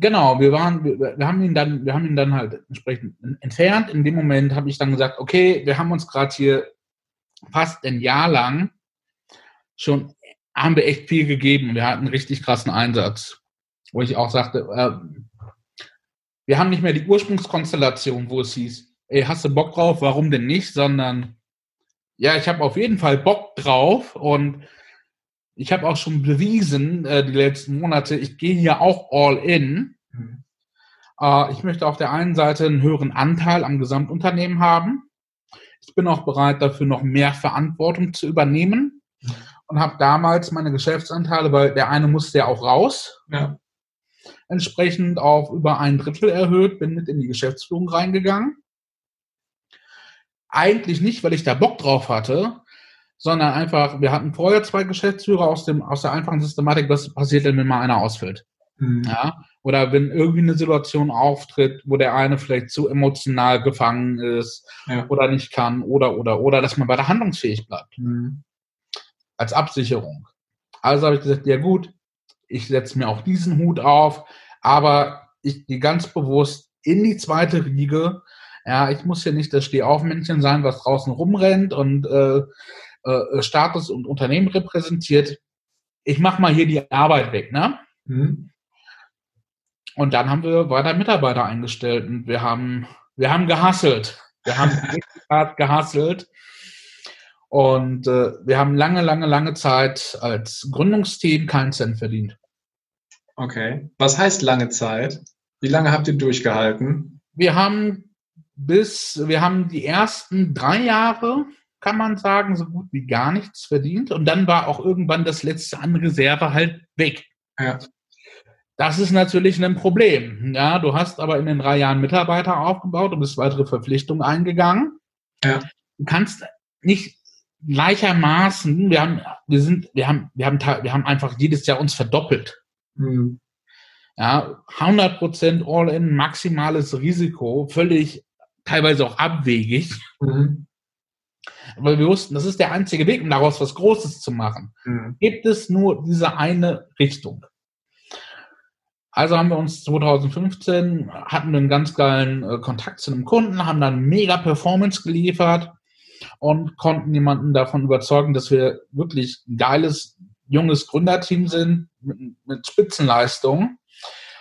Genau, wir waren, wir, wir, haben ihn dann, wir haben ihn dann halt entsprechend entfernt. In dem Moment habe ich dann gesagt, okay, wir haben uns gerade hier fast ein Jahr lang schon, haben wir echt viel gegeben. Wir hatten einen richtig krassen Einsatz, wo ich auch sagte, äh, wir haben nicht mehr die Ursprungskonstellation, wo es hieß, ey, hast du Bock drauf? Warum denn nicht? Sondern, ja, ich habe auf jeden Fall Bock drauf und ich habe auch schon bewiesen, äh, die letzten Monate, ich gehe hier auch all in. Mhm. Äh, ich möchte auf der einen Seite einen höheren Anteil am Gesamtunternehmen haben. Ich bin auch bereit, dafür noch mehr Verantwortung zu übernehmen mhm. und habe damals meine Geschäftsanteile, weil der eine musste ja auch raus, ja. entsprechend auf über ein Drittel erhöht, bin mit in die Geschäftsführung reingegangen. Eigentlich nicht, weil ich da Bock drauf hatte, sondern einfach, wir hatten vorher zwei Geschäftsführer aus dem, aus der einfachen Systematik, was passiert denn, wenn mal einer ausfällt? Mhm. Ja, oder wenn irgendwie eine Situation auftritt, wo der eine vielleicht zu emotional gefangen ist ja. oder nicht kann oder, oder, oder, dass man weiter handlungsfähig bleibt. Mhm. Als Absicherung. Also habe ich gesagt, ja gut, ich setze mir auch diesen Hut auf, aber ich gehe ganz bewusst in die zweite Riege. Ja, ich muss hier nicht das Stehaufmännchen sein, was draußen rumrennt und äh, äh, Status und Unternehmen repräsentiert. Ich mache mal hier die Arbeit weg, ne? Mhm. Und dann haben wir weiter Mitarbeiter eingestellt und wir haben, wir haben gehasselt. Wir haben hart gehasselt. Und äh, wir haben lange, lange, lange Zeit als Gründungsteam keinen Cent verdient. Okay. Was heißt lange Zeit? Wie lange habt ihr durchgehalten? Wir haben bis, wir haben die ersten drei Jahre kann man sagen, so gut wie gar nichts verdient. Und dann war auch irgendwann das letzte an Reserve halt weg. Ja. Das ist natürlich ein Problem. Ja, du hast aber in den drei Jahren Mitarbeiter aufgebaut und bist weitere Verpflichtungen eingegangen. Ja. Du kannst nicht gleichermaßen, wir haben, wir sind, wir haben, wir haben, wir haben einfach jedes Jahr uns verdoppelt. Mhm. Ja, 100 Prozent All-in, maximales Risiko, völlig, teilweise auch abwegig. Mhm. Aber wir wussten, das ist der einzige Weg, um daraus was Großes zu machen. Mhm. Gibt es nur diese eine Richtung. Also haben wir uns 2015, hatten wir einen ganz geilen äh, Kontakt zu einem Kunden, haben dann mega Performance geliefert und konnten jemanden davon überzeugen, dass wir wirklich ein geiles, junges Gründerteam sind mit, mit Spitzenleistung.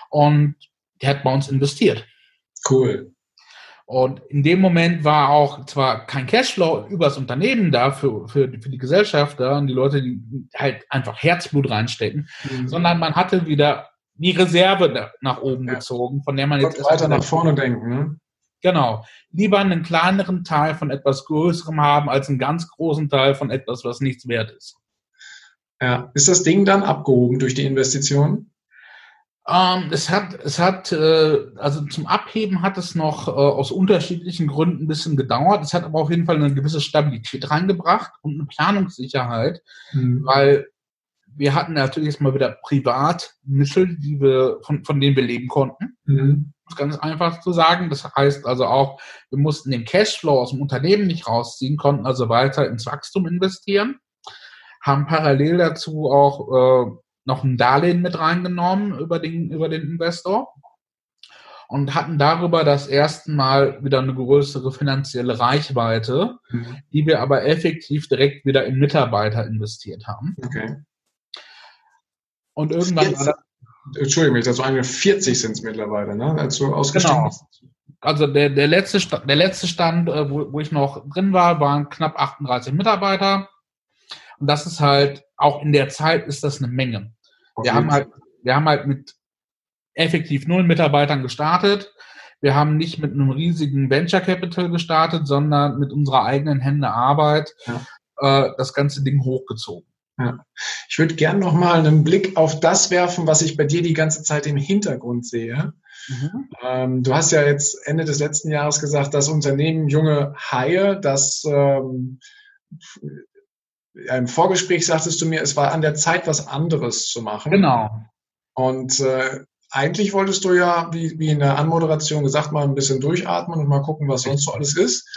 Und der hat bei uns investiert. Cool. Und in dem Moment war auch zwar kein Cashflow übers Unternehmen da für, für, für die Gesellschafter und die Leute, die halt einfach Herzblut reinstecken, mhm. sondern man hatte wieder die Reserve nach oben ja. gezogen, von der man jetzt weiter nach vorne denken. Ne? Genau. Lieber einen kleineren Teil von etwas Größerem haben, als einen ganz großen Teil von etwas, was nichts wert ist. Ja. Ist das Ding dann abgehoben durch die Investition? Ähm, es hat, es hat, äh, also zum Abheben hat es noch äh, aus unterschiedlichen Gründen ein bisschen gedauert. Es hat aber auf jeden Fall eine gewisse Stabilität reingebracht und eine Planungssicherheit, mhm. weil wir hatten natürlich jetzt mal wieder Privatmittel, die wir, von, von denen wir leben konnten. Mhm. Das ist ganz einfach zu sagen. Das heißt also auch, wir mussten den Cashflow aus dem Unternehmen nicht rausziehen, konnten also weiter ins Wachstum investieren, haben parallel dazu auch äh, noch ein Darlehen mit reingenommen über den, über den Investor und hatten darüber das erste Mal wieder eine größere finanzielle Reichweite, mhm. die wir aber effektiv direkt wieder in Mitarbeiter investiert haben. Okay. Und irgendwann 40, war das, Entschuldigung, ich dazu eine 40 sind es mittlerweile, ne? Als du ausgestiegen genau. Also der, der, letzte, der letzte Stand, äh, wo, wo ich noch drin war, waren knapp 38 Mitarbeiter. Und das ist halt, auch in der Zeit ist das eine Menge. Wir haben halt, wir haben halt mit effektiv null Mitarbeitern gestartet. Wir haben nicht mit einem riesigen Venture Capital gestartet, sondern mit unserer eigenen Hände Arbeit ja. äh, das ganze Ding hochgezogen. Ja. Ich würde gerne noch mal einen Blick auf das werfen, was ich bei dir die ganze Zeit im Hintergrund sehe. Mhm. Ähm, du hast ja jetzt Ende des letzten Jahres gesagt, das Unternehmen Junge Haie, das ähm, im Vorgespräch sagtest du mir, es war an der Zeit, was anderes zu machen. Genau. Und äh, eigentlich wolltest du ja, wie, wie in der Anmoderation gesagt, mal ein bisschen durchatmen und mal gucken, was sonst so alles ist.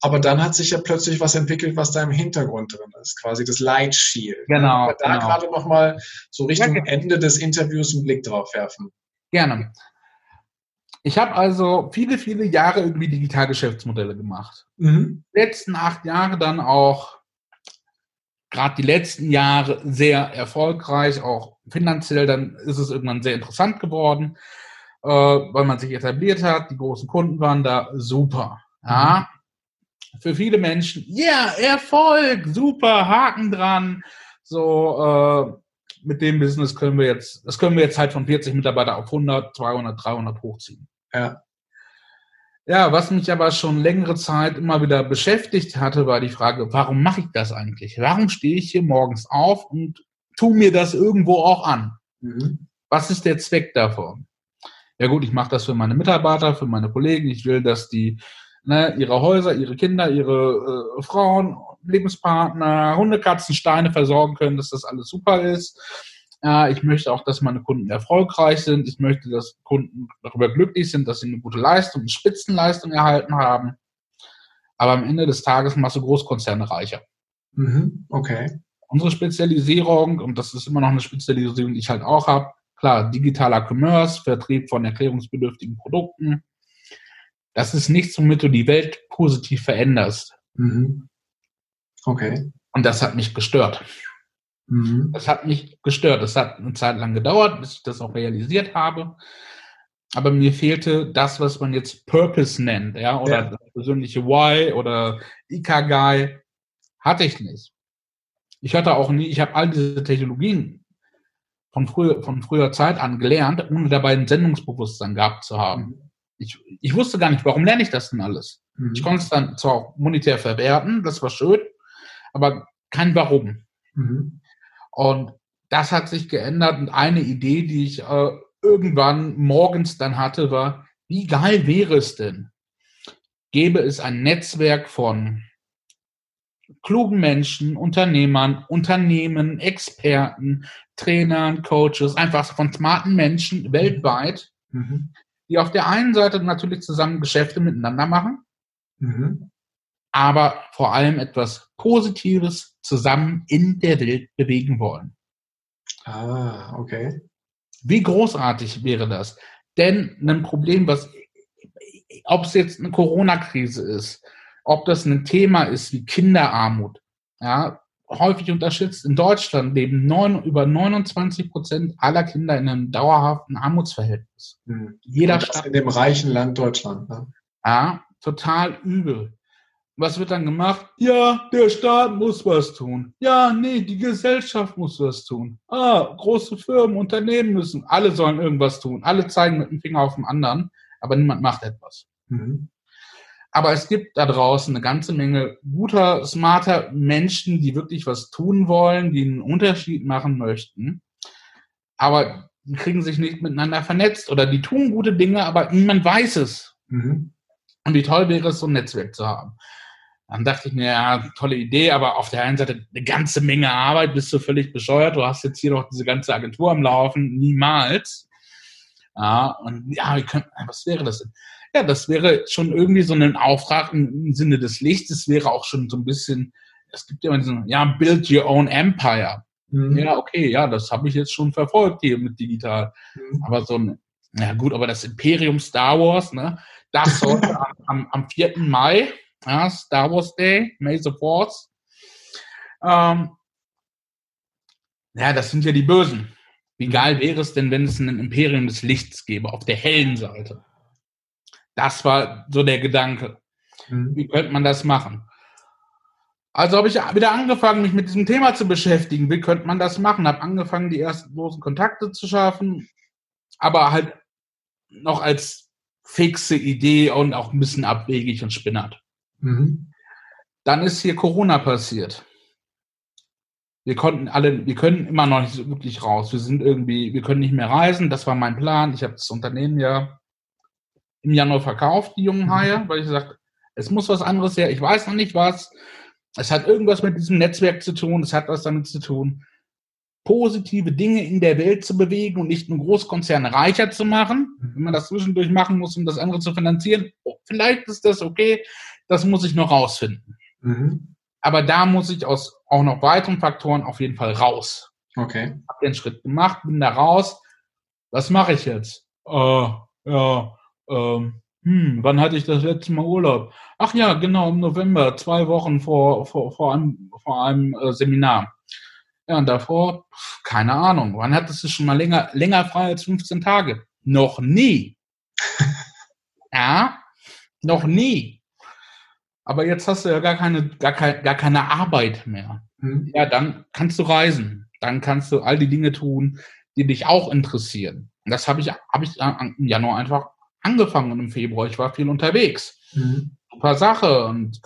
Aber dann hat sich ja plötzlich was entwickelt, was da im Hintergrund drin ist, quasi das Light Shield. Genau. Aber da genau. gerade noch mal so Richtung ja, Ende des Interviews einen Blick drauf werfen. Gerne. Ich habe also viele, viele Jahre irgendwie Digitalgeschäftsmodelle gemacht. Mhm. Letzten acht Jahre dann auch, gerade die letzten Jahre sehr erfolgreich, auch finanziell, dann ist es irgendwann sehr interessant geworden, äh, weil man sich etabliert hat, die großen Kunden waren da super. Ja. Mhm. Für viele Menschen, ja, yeah, Erfolg, super, Haken dran. So, äh, mit dem Business können wir jetzt, das können wir jetzt halt von 40 Mitarbeiter auf 100, 200, 300 hochziehen. Ja. Ja, was mich aber schon längere Zeit immer wieder beschäftigt hatte, war die Frage, warum mache ich das eigentlich? Warum stehe ich hier morgens auf und tue mir das irgendwo auch an? Mhm. Was ist der Zweck davon? Ja gut, ich mache das für meine Mitarbeiter, für meine Kollegen. Ich will, dass die ne, ihre Häuser, ihre Kinder, ihre äh, Frauen, Lebenspartner, Hunde, Katzen, Steine versorgen können, dass das alles super ist. Äh, ich möchte auch, dass meine Kunden erfolgreich sind. Ich möchte, dass Kunden darüber glücklich sind, dass sie eine gute Leistung, eine Spitzenleistung erhalten haben. Aber am Ende des Tages machst du Großkonzerne reicher. Mhm, okay. Unsere Spezialisierung, und das ist immer noch eine Spezialisierung, die ich halt auch habe, klar, digitaler Commerce, Vertrieb von erklärungsbedürftigen Produkten. Das ist nichts, womit du die Welt positiv veränderst. Mhm. Okay. Und das hat mich gestört. Mhm. Das hat mich gestört. Das hat eine Zeit lang gedauert, bis ich das auch realisiert habe. Aber mir fehlte das, was man jetzt Purpose nennt, ja, oder ja. das persönliche Why oder Ikagai, hatte ich nicht. Ich hatte auch nie, ich habe all diese Technologien von, früher, von früher Zeit an gelernt, ohne dabei ein Sendungsbewusstsein gehabt zu haben. Mhm. Ich, ich wusste gar nicht, warum lerne ich das denn alles? Mhm. Ich konnte es dann zwar auch monetär verwerten, das war schön, aber kein Warum. Mhm. Und das hat sich geändert. Und eine Idee, die ich äh, irgendwann morgens dann hatte, war, wie geil wäre es denn? Gäbe es ein Netzwerk von klugen Menschen, Unternehmern, Unternehmen, Experten, Trainern, Coaches, einfach von smarten Menschen weltweit, mhm. die auf der einen Seite natürlich zusammen Geschäfte miteinander machen, mhm. Aber vor allem etwas Positives zusammen in der Welt bewegen wollen. Ah, okay. Wie großartig wäre das? Denn ein Problem, was, ob es jetzt eine Corona-Krise ist, ob das ein Thema ist wie Kinderarmut, ja, häufig unterschätzt. In Deutschland leben neun, über 29 Prozent aller Kinder in einem dauerhaften Armutsverhältnis. Hm. Jeder Stadt. In dem reichen Land Deutschland. Ne? Ja, total übel. Was wird dann gemacht? Ja, der Staat muss was tun. Ja, nee, die Gesellschaft muss was tun. Ah, große Firmen, Unternehmen müssen. Alle sollen irgendwas tun. Alle zeigen mit dem Finger auf den anderen, aber niemand macht etwas. Mhm. Aber es gibt da draußen eine ganze Menge guter, smarter Menschen, die wirklich was tun wollen, die einen Unterschied machen möchten. Aber die kriegen sich nicht miteinander vernetzt oder die tun gute Dinge, aber niemand weiß es. Mhm. Und wie toll wäre es, so ein Netzwerk zu haben. Dann dachte ich mir, ja, tolle Idee, aber auf der einen Seite eine ganze Menge Arbeit, bist du völlig bescheuert. Du hast jetzt hier noch diese ganze Agentur am Laufen, niemals. Ja, und ja, wir können, was wäre das denn? Ja, das wäre schon irgendwie so ein Auftrag im Sinne des Lichts. Es wäre auch schon so ein bisschen, es gibt ja immer diesen, ja, build your own empire. Mhm. Ja, okay, ja, das habe ich jetzt schon verfolgt hier mit digital. Mhm. Aber so ein, ja gut, aber das Imperium Star Wars, ne, das sollte am, am 4. Mai ja, Star Wars Day, May the Force. Ähm, ja, das sind ja die Bösen. Wie geil wäre es denn, wenn es ein Imperium des Lichts gäbe, auf der hellen Seite? Das war so der Gedanke. Mhm. Wie könnte man das machen? Also habe ich wieder angefangen, mich mit diesem Thema zu beschäftigen. Wie könnte man das machen? Habe angefangen, die ersten großen Kontakte zu schaffen, aber halt noch als fixe Idee und auch ein bisschen abwegig und spinnert. Mhm. Dann ist hier Corona passiert. Wir konnten alle, wir können immer noch nicht so wirklich raus. Wir sind irgendwie, wir können nicht mehr reisen. Das war mein Plan. Ich habe das Unternehmen ja im Januar verkauft, die jungen mhm. Haie, weil ich gesagt, es muss was anderes her. Ich weiß noch nicht was. Es hat irgendwas mit diesem Netzwerk zu tun. Es hat was damit zu tun, positive Dinge in der Welt zu bewegen und nicht nur Großkonzerne reicher zu machen. Mhm. Wenn man das zwischendurch machen muss, um das andere zu finanzieren, oh, vielleicht ist das okay. Das muss ich noch rausfinden. Mhm. Aber da muss ich aus auch noch weiteren Faktoren auf jeden Fall raus. Okay. Hab den Schritt gemacht, bin da raus. Was mache ich jetzt? äh, ja, ähm, hm, wann hatte ich das letzte Mal Urlaub? Ach ja, genau, im November, zwei Wochen vor, vor, vor einem, vor einem äh, Seminar. Ja, und davor, keine Ahnung, wann hattest du schon mal länger, länger frei als 15 Tage? Noch nie. ja, noch nie. Aber jetzt hast du ja gar keine, gar keine, gar keine Arbeit mehr. Mhm. Ja, dann kannst du reisen. Dann kannst du all die Dinge tun, die dich auch interessieren. Und das habe ich, habe ich im Januar einfach angefangen und im Februar. Ich war viel unterwegs. Mhm. Super Sache und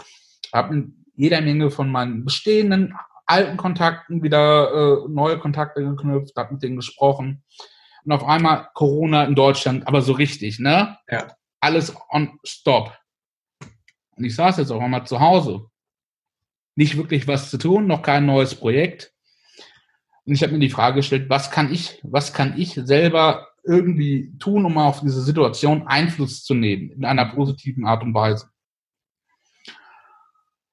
habe jeder Menge von meinen bestehenden alten Kontakten wieder äh, neue Kontakte geknüpft, habe mit denen gesprochen. Und auf einmal Corona in Deutschland, aber so richtig, ne? Ja. Alles on stop. Und ich saß jetzt auch einmal zu Hause. Nicht wirklich was zu tun, noch kein neues Projekt. Und ich habe mir die Frage gestellt, was kann ich, was kann ich selber irgendwie tun, um auf diese Situation Einfluss zu nehmen, in einer positiven Art und Weise.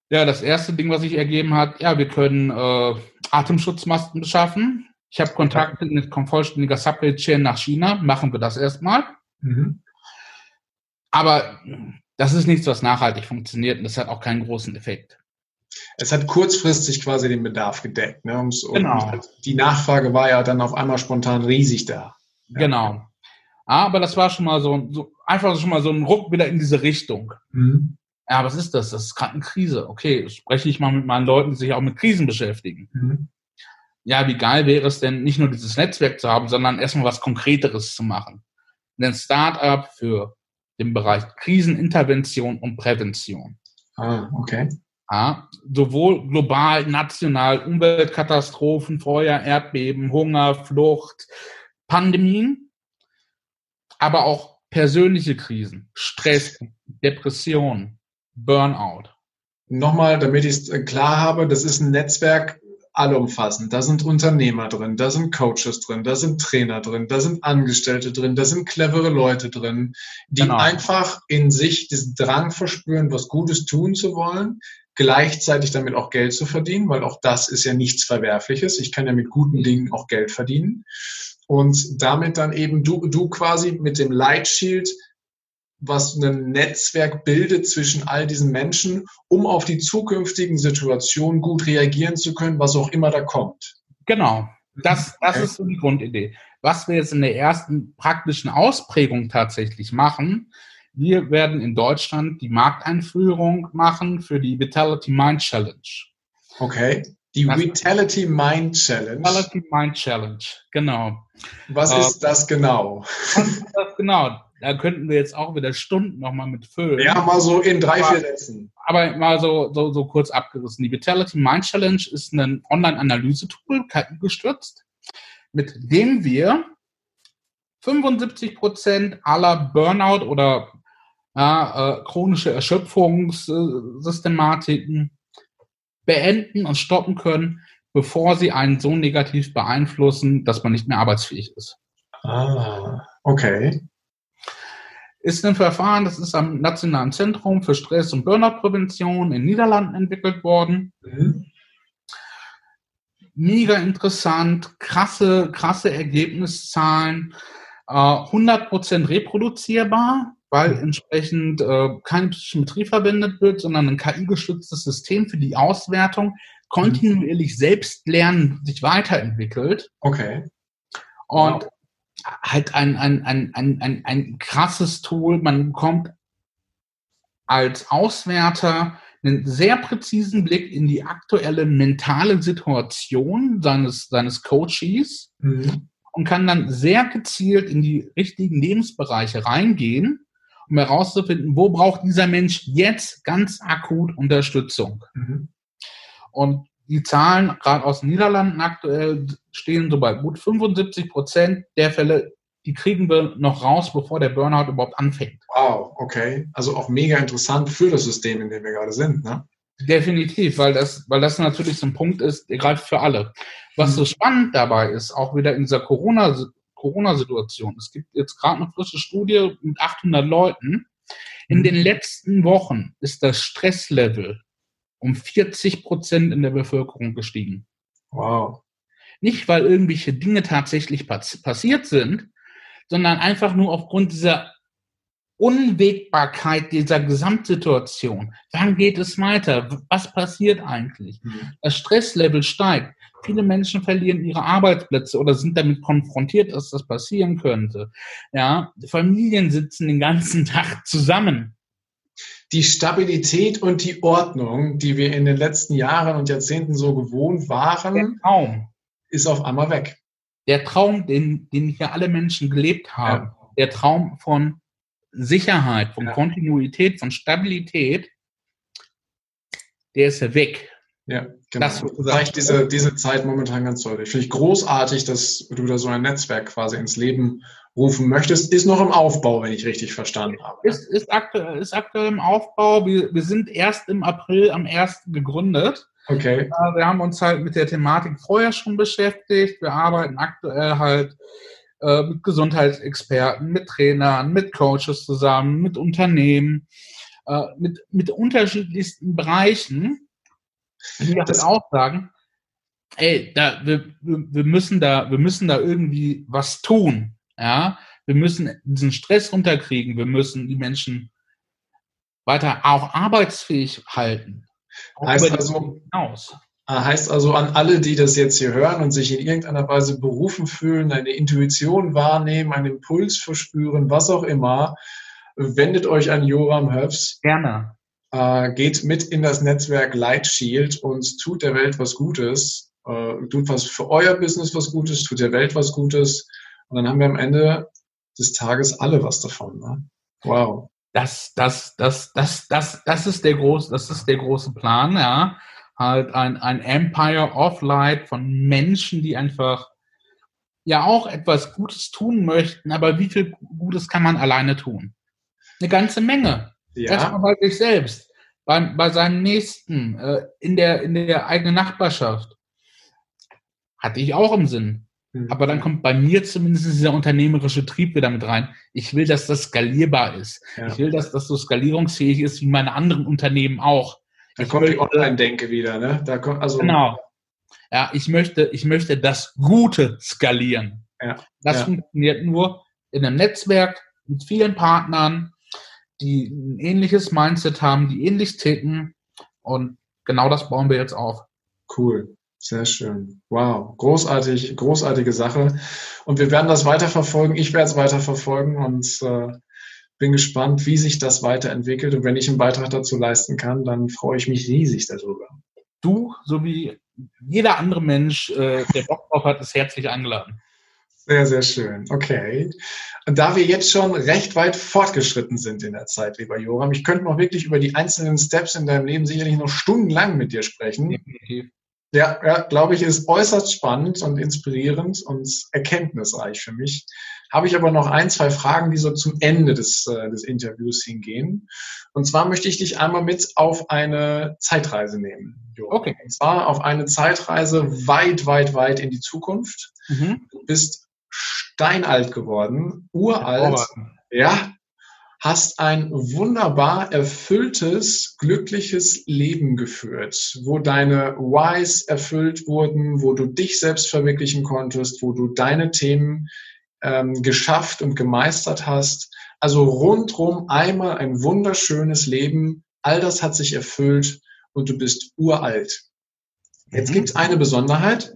Ja, das erste Ding, was sich ergeben hat, ja, wir können äh, Atemschutzmasken beschaffen. Ich habe Kontakte mit vollständiger Supply Chain nach China. Machen wir das erstmal. Mhm. Aber das ist nichts, was nachhaltig funktioniert und das hat auch keinen großen Effekt. Es hat kurzfristig quasi den Bedarf gedeckt. Ne? Und genau. die Nachfrage war ja dann auf einmal spontan riesig da. Ja. Genau. Aber das war schon mal so, so, einfach schon mal so ein Ruck wieder in diese Richtung. Mhm. Ja, was ist das? Das ist gerade eine Krise. Okay, spreche ich mal mit meinen Leuten, die sich auch mit Krisen beschäftigen. Mhm. Ja, wie geil wäre es denn, nicht nur dieses Netzwerk zu haben, sondern erstmal was Konkreteres zu machen. Ein Startup für den Bereich Krisenintervention und Prävention. Ah, okay. Ja, sowohl global, national, Umweltkatastrophen, Feuer, Erdbeben, Hunger, Flucht, Pandemien, aber auch persönliche Krisen, Stress, Depression, Burnout. Nochmal, damit ich es klar habe, das ist ein Netzwerk allumfassend. Da sind Unternehmer drin, da sind Coaches drin, da sind Trainer drin, da sind Angestellte drin, da sind clevere Leute drin, die genau. einfach in sich diesen Drang verspüren, was Gutes tun zu wollen, gleichzeitig damit auch Geld zu verdienen, weil auch das ist ja nichts Verwerfliches. Ich kann ja mit guten Dingen auch Geld verdienen. Und damit dann eben du, du quasi mit dem Lightshield was ein Netzwerk bildet zwischen all diesen Menschen, um auf die zukünftigen Situationen gut reagieren zu können, was auch immer da kommt. Genau. Das, das okay. ist so die Grundidee. Was wir jetzt in der ersten praktischen Ausprägung tatsächlich machen, wir werden in Deutschland die Markteinführung machen für die Vitality Mind Challenge. Okay. Die das Vitality Mind Challenge. Vitality Mind Challenge, genau. Was ist das genau? Was ist das genau? Da könnten wir jetzt auch wieder Stunden nochmal mit füllen. Ja, mal so in drei, aber, vier Sätzen. Aber mal so, so, so kurz abgerissen. Die Vitality Mind Challenge ist ein Online-Analyse-Tool, KI gestürzt, mit dem wir 75 Prozent aller Burnout oder ja, äh, chronische Erschöpfungssystematiken beenden und stoppen können, bevor sie einen so negativ beeinflussen, dass man nicht mehr arbeitsfähig ist. Ah, okay ist ein Verfahren, das ist am Nationalen Zentrum für Stress- und Burnout-Prävention in Niederlanden entwickelt worden. Mhm. Mega interessant, krasse, krasse Ergebniszahlen, äh, 100% reproduzierbar, weil entsprechend äh, keine Psychometrie verwendet wird, sondern ein KI-gestütztes System für die Auswertung kontinuierlich selbst lernen, sich weiterentwickelt. Okay. Und wow halt ein, ein, ein, ein, ein, ein krasses Tool. Man bekommt als Auswerter einen sehr präzisen Blick in die aktuelle mentale Situation seines, seines Coaches mhm. und kann dann sehr gezielt in die richtigen Lebensbereiche reingehen, um herauszufinden, wo braucht dieser Mensch jetzt ganz akut Unterstützung. Mhm. Und die Zahlen gerade aus den Niederlanden aktuell stehen so bei gut 75 Prozent der Fälle, die kriegen wir noch raus, bevor der Burnout überhaupt anfängt. Wow, okay. Also auch mega interessant für das System, in dem wir gerade sind, ne? Definitiv, weil das, weil das natürlich so ein Punkt ist, der greift für alle. Was mhm. so spannend dabei ist, auch wieder in dieser Corona, Corona-Situation. Es gibt jetzt gerade eine frische Studie mit 800 Leuten. In mhm. den letzten Wochen ist das Stresslevel um 40 Prozent in der Bevölkerung gestiegen. Wow. Nicht, weil irgendwelche Dinge tatsächlich passiert sind, sondern einfach nur aufgrund dieser Unwägbarkeit dieser Gesamtsituation. Wann geht es weiter? Was passiert eigentlich? Mhm. Das Stresslevel steigt. Viele Menschen verlieren ihre Arbeitsplätze oder sind damit konfrontiert, dass das passieren könnte. Ja, Familien sitzen den ganzen Tag zusammen. Die Stabilität und die Ordnung, die wir in den letzten Jahren und Jahrzehnten so gewohnt waren, ist auf einmal weg. Der Traum, den, den hier alle Menschen gelebt haben, ja. der Traum von Sicherheit, von ja. Kontinuität, von Stabilität, der ist weg. Ja, genau. Das zeigt diese, diese Zeit momentan ganz deutlich. Finde ich großartig, dass du da so ein Netzwerk quasi ins Leben rufen möchtest. Ist noch im Aufbau, wenn ich richtig verstanden habe. Ist, ist, aktuell, ist aktuell im Aufbau. Wir, wir sind erst im April am 1. gegründet. Okay. Äh, wir haben uns halt mit der Thematik vorher schon beschäftigt. Wir arbeiten aktuell halt äh, mit Gesundheitsexperten, mit Trainern, mit Coaches zusammen, mit Unternehmen, äh, mit, mit unterschiedlichsten Bereichen ich das auch sagen, ey, da, wir, wir müssen da, wir müssen da irgendwie was tun. Ja, wir müssen diesen Stress runterkriegen. Wir müssen die Menschen weiter auch arbeitsfähig halten. Heißt also, hinaus. Ah, heißt also an alle, die das jetzt hier hören und sich in irgendeiner Weise berufen fühlen, eine Intuition wahrnehmen, einen Impuls verspüren, was auch immer, wendet euch an Joram Höfs. Gerne äh, geht mit in das Netzwerk Light Shield und tut der Welt was Gutes, äh, tut was für euer Business was Gutes, tut der Welt was Gutes und dann haben wir am Ende des Tages alle was davon. Ne? Wow. Das, das, das, das, das, das ist der große, das ist der große Plan, ja. Halt ein, ein Empire of Light von Menschen, die einfach ja auch etwas Gutes tun möchten, aber wie viel Gutes kann man alleine tun? Eine ganze Menge. Ja. Erstmal bei sich selbst, bei, bei seinem Nächsten, äh, in, der, in der eigenen Nachbarschaft. Hatte ich auch im Sinn. Mhm. Aber dann kommt bei mir zumindest dieser unternehmerische Trieb wieder mit rein. Ich will, dass das skalierbar ist. Ja. Ich will, dass das so skalierungsfähig ist wie meine anderen Unternehmen auch. Da ich kommt möchte, die Online-Denke wieder, ne? Da kommt also genau. Ja, ich möchte, ich möchte das Gute skalieren. Ja. Das ja. funktioniert nur in einem Netzwerk mit vielen Partnern, die ein ähnliches Mindset haben, die ähnlich ticken. Und genau das bauen wir jetzt auf. Cool. Sehr schön. Wow. Großartig, großartige Sache. Und wir werden das weiterverfolgen. Ich werde es weiterverfolgen und äh, bin gespannt, wie sich das weiterentwickelt. Und wenn ich einen Beitrag dazu leisten kann, dann freue ich mich riesig darüber. Du sowie jeder andere Mensch, äh, der Bock drauf hat, ist herzlich eingeladen. Sehr, sehr schön. Okay. Und da wir jetzt schon recht weit fortgeschritten sind in der Zeit, lieber Joram, ich könnte noch wirklich über die einzelnen Steps in deinem Leben sicherlich noch stundenlang mit dir sprechen. Definitiv. Ja, ja glaube ich, ist äußerst spannend und inspirierend und erkenntnisreich für mich. Habe ich aber noch ein, zwei Fragen, die so zum Ende des, äh, des Interviews hingehen. Und zwar möchte ich dich einmal mit auf eine Zeitreise nehmen. Joram. Okay. Und zwar auf eine Zeitreise weit, weit, weit in die Zukunft. Mhm. Du bist steinalt geworden, uralt, ja, hast ein wunderbar erfülltes, glückliches Leben geführt, wo deine Whys erfüllt wurden, wo du dich selbst verwirklichen konntest, wo du deine Themen ähm, geschafft und gemeistert hast. Also rundrum einmal ein wunderschönes Leben. All das hat sich erfüllt und du bist uralt. Jetzt mhm. gibt es eine Besonderheit.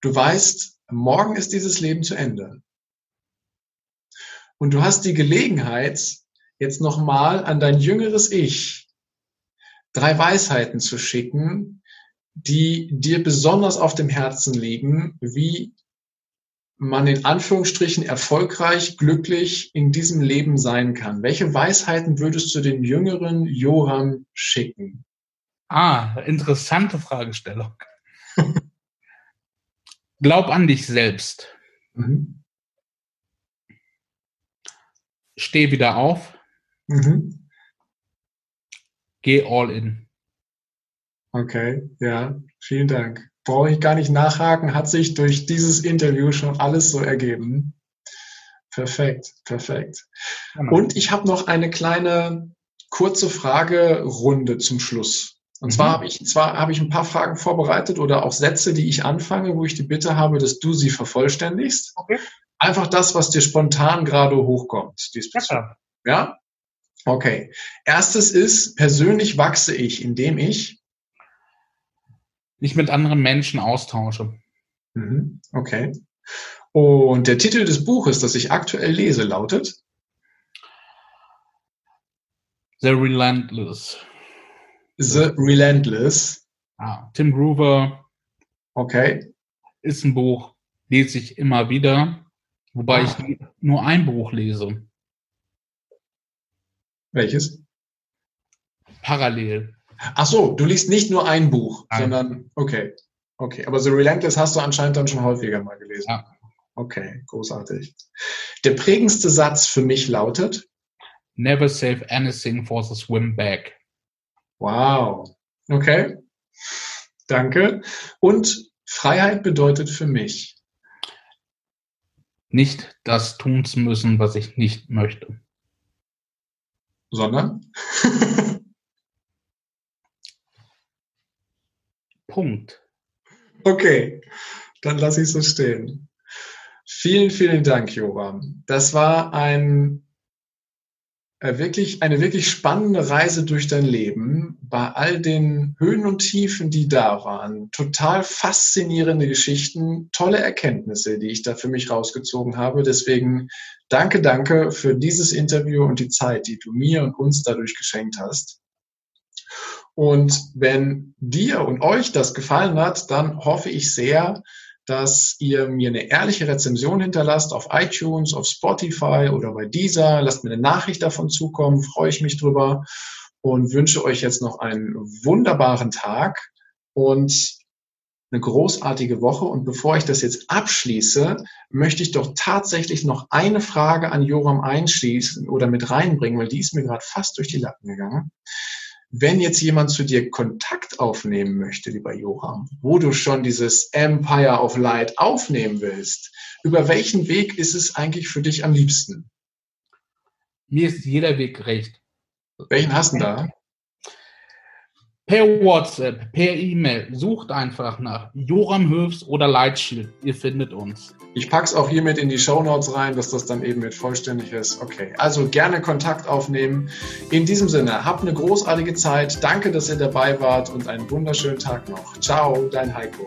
Du weißt, morgen ist dieses Leben zu Ende. Und du hast die Gelegenheit, jetzt nochmal an dein jüngeres Ich drei Weisheiten zu schicken, die dir besonders auf dem Herzen liegen, wie man in Anführungsstrichen erfolgreich, glücklich in diesem Leben sein kann. Welche Weisheiten würdest du dem jüngeren Joram schicken? Ah, interessante Fragestellung. Glaub an dich selbst. Mhm. Steh wieder auf. Mhm. Geh all in. Okay, ja, vielen Dank. Brauche ich gar nicht nachhaken, hat sich durch dieses Interview schon alles so ergeben. Perfekt, perfekt. Genau. Und ich habe noch eine kleine kurze Fragerunde zum Schluss. Und zwar mhm. habe ich, zwar habe ich ein paar Fragen vorbereitet oder auch Sätze, die ich anfange, wo ich die Bitte habe, dass du sie vervollständigst. Okay. Einfach das, was dir spontan gerade hochkommt. Ja, ja? Okay. Erstes ist, persönlich wachse ich, indem ich mich mit anderen Menschen austausche. Mhm. Okay. Und der Titel des Buches, das ich aktuell lese, lautet The Relentless. The Relentless. Ah, Tim Groover. Okay. Ist ein Buch, lese ich immer wieder, wobei ah. ich nur ein Buch lese. Welches? Parallel. Ach so, du liest nicht nur ein Buch, Nein. sondern okay. Okay, aber The Relentless hast du anscheinend dann schon häufiger mal gelesen. Ja. Okay, großartig. Der prägendste Satz für mich lautet Never save anything for the swim back. Wow. Okay. Danke. Und Freiheit bedeutet für mich nicht das tun zu müssen, was ich nicht möchte. Sondern? Punkt. Okay, dann lasse ich es so stehen. Vielen, vielen Dank, Joram. Das war ein, wirklich, eine wirklich spannende Reise durch dein Leben. Bei all den Höhen und Tiefen, die da waren. Total faszinierende Geschichten, tolle Erkenntnisse, die ich da für mich rausgezogen habe. Deswegen danke, danke für dieses Interview und die Zeit, die du mir und uns dadurch geschenkt hast. Und wenn dir und euch das gefallen hat, dann hoffe ich sehr, dass ihr mir eine ehrliche Rezension hinterlasst auf iTunes, auf Spotify oder bei Deezer. Lasst mir eine Nachricht davon zukommen, freue ich mich drüber und wünsche euch jetzt noch einen wunderbaren Tag und eine großartige Woche. Und bevor ich das jetzt abschließe, möchte ich doch tatsächlich noch eine Frage an Joram einschließen oder mit reinbringen, weil die ist mir gerade fast durch die Lappen gegangen. Wenn jetzt jemand zu dir Kontakt aufnehmen möchte, lieber Johann, wo du schon dieses Empire of Light aufnehmen willst, über welchen Weg ist es eigentlich für dich am liebsten? Mir ist jeder Weg recht. Welchen hast du da? Per WhatsApp, per E-Mail, sucht einfach nach Joram Höfs oder Lightshield. Ihr findet uns. Ich packe es auch hiermit in die Show Notes rein, dass das dann eben mit vollständig ist. Okay, also gerne Kontakt aufnehmen. In diesem Sinne, habt eine großartige Zeit. Danke, dass ihr dabei wart und einen wunderschönen Tag noch. Ciao, dein Heiko.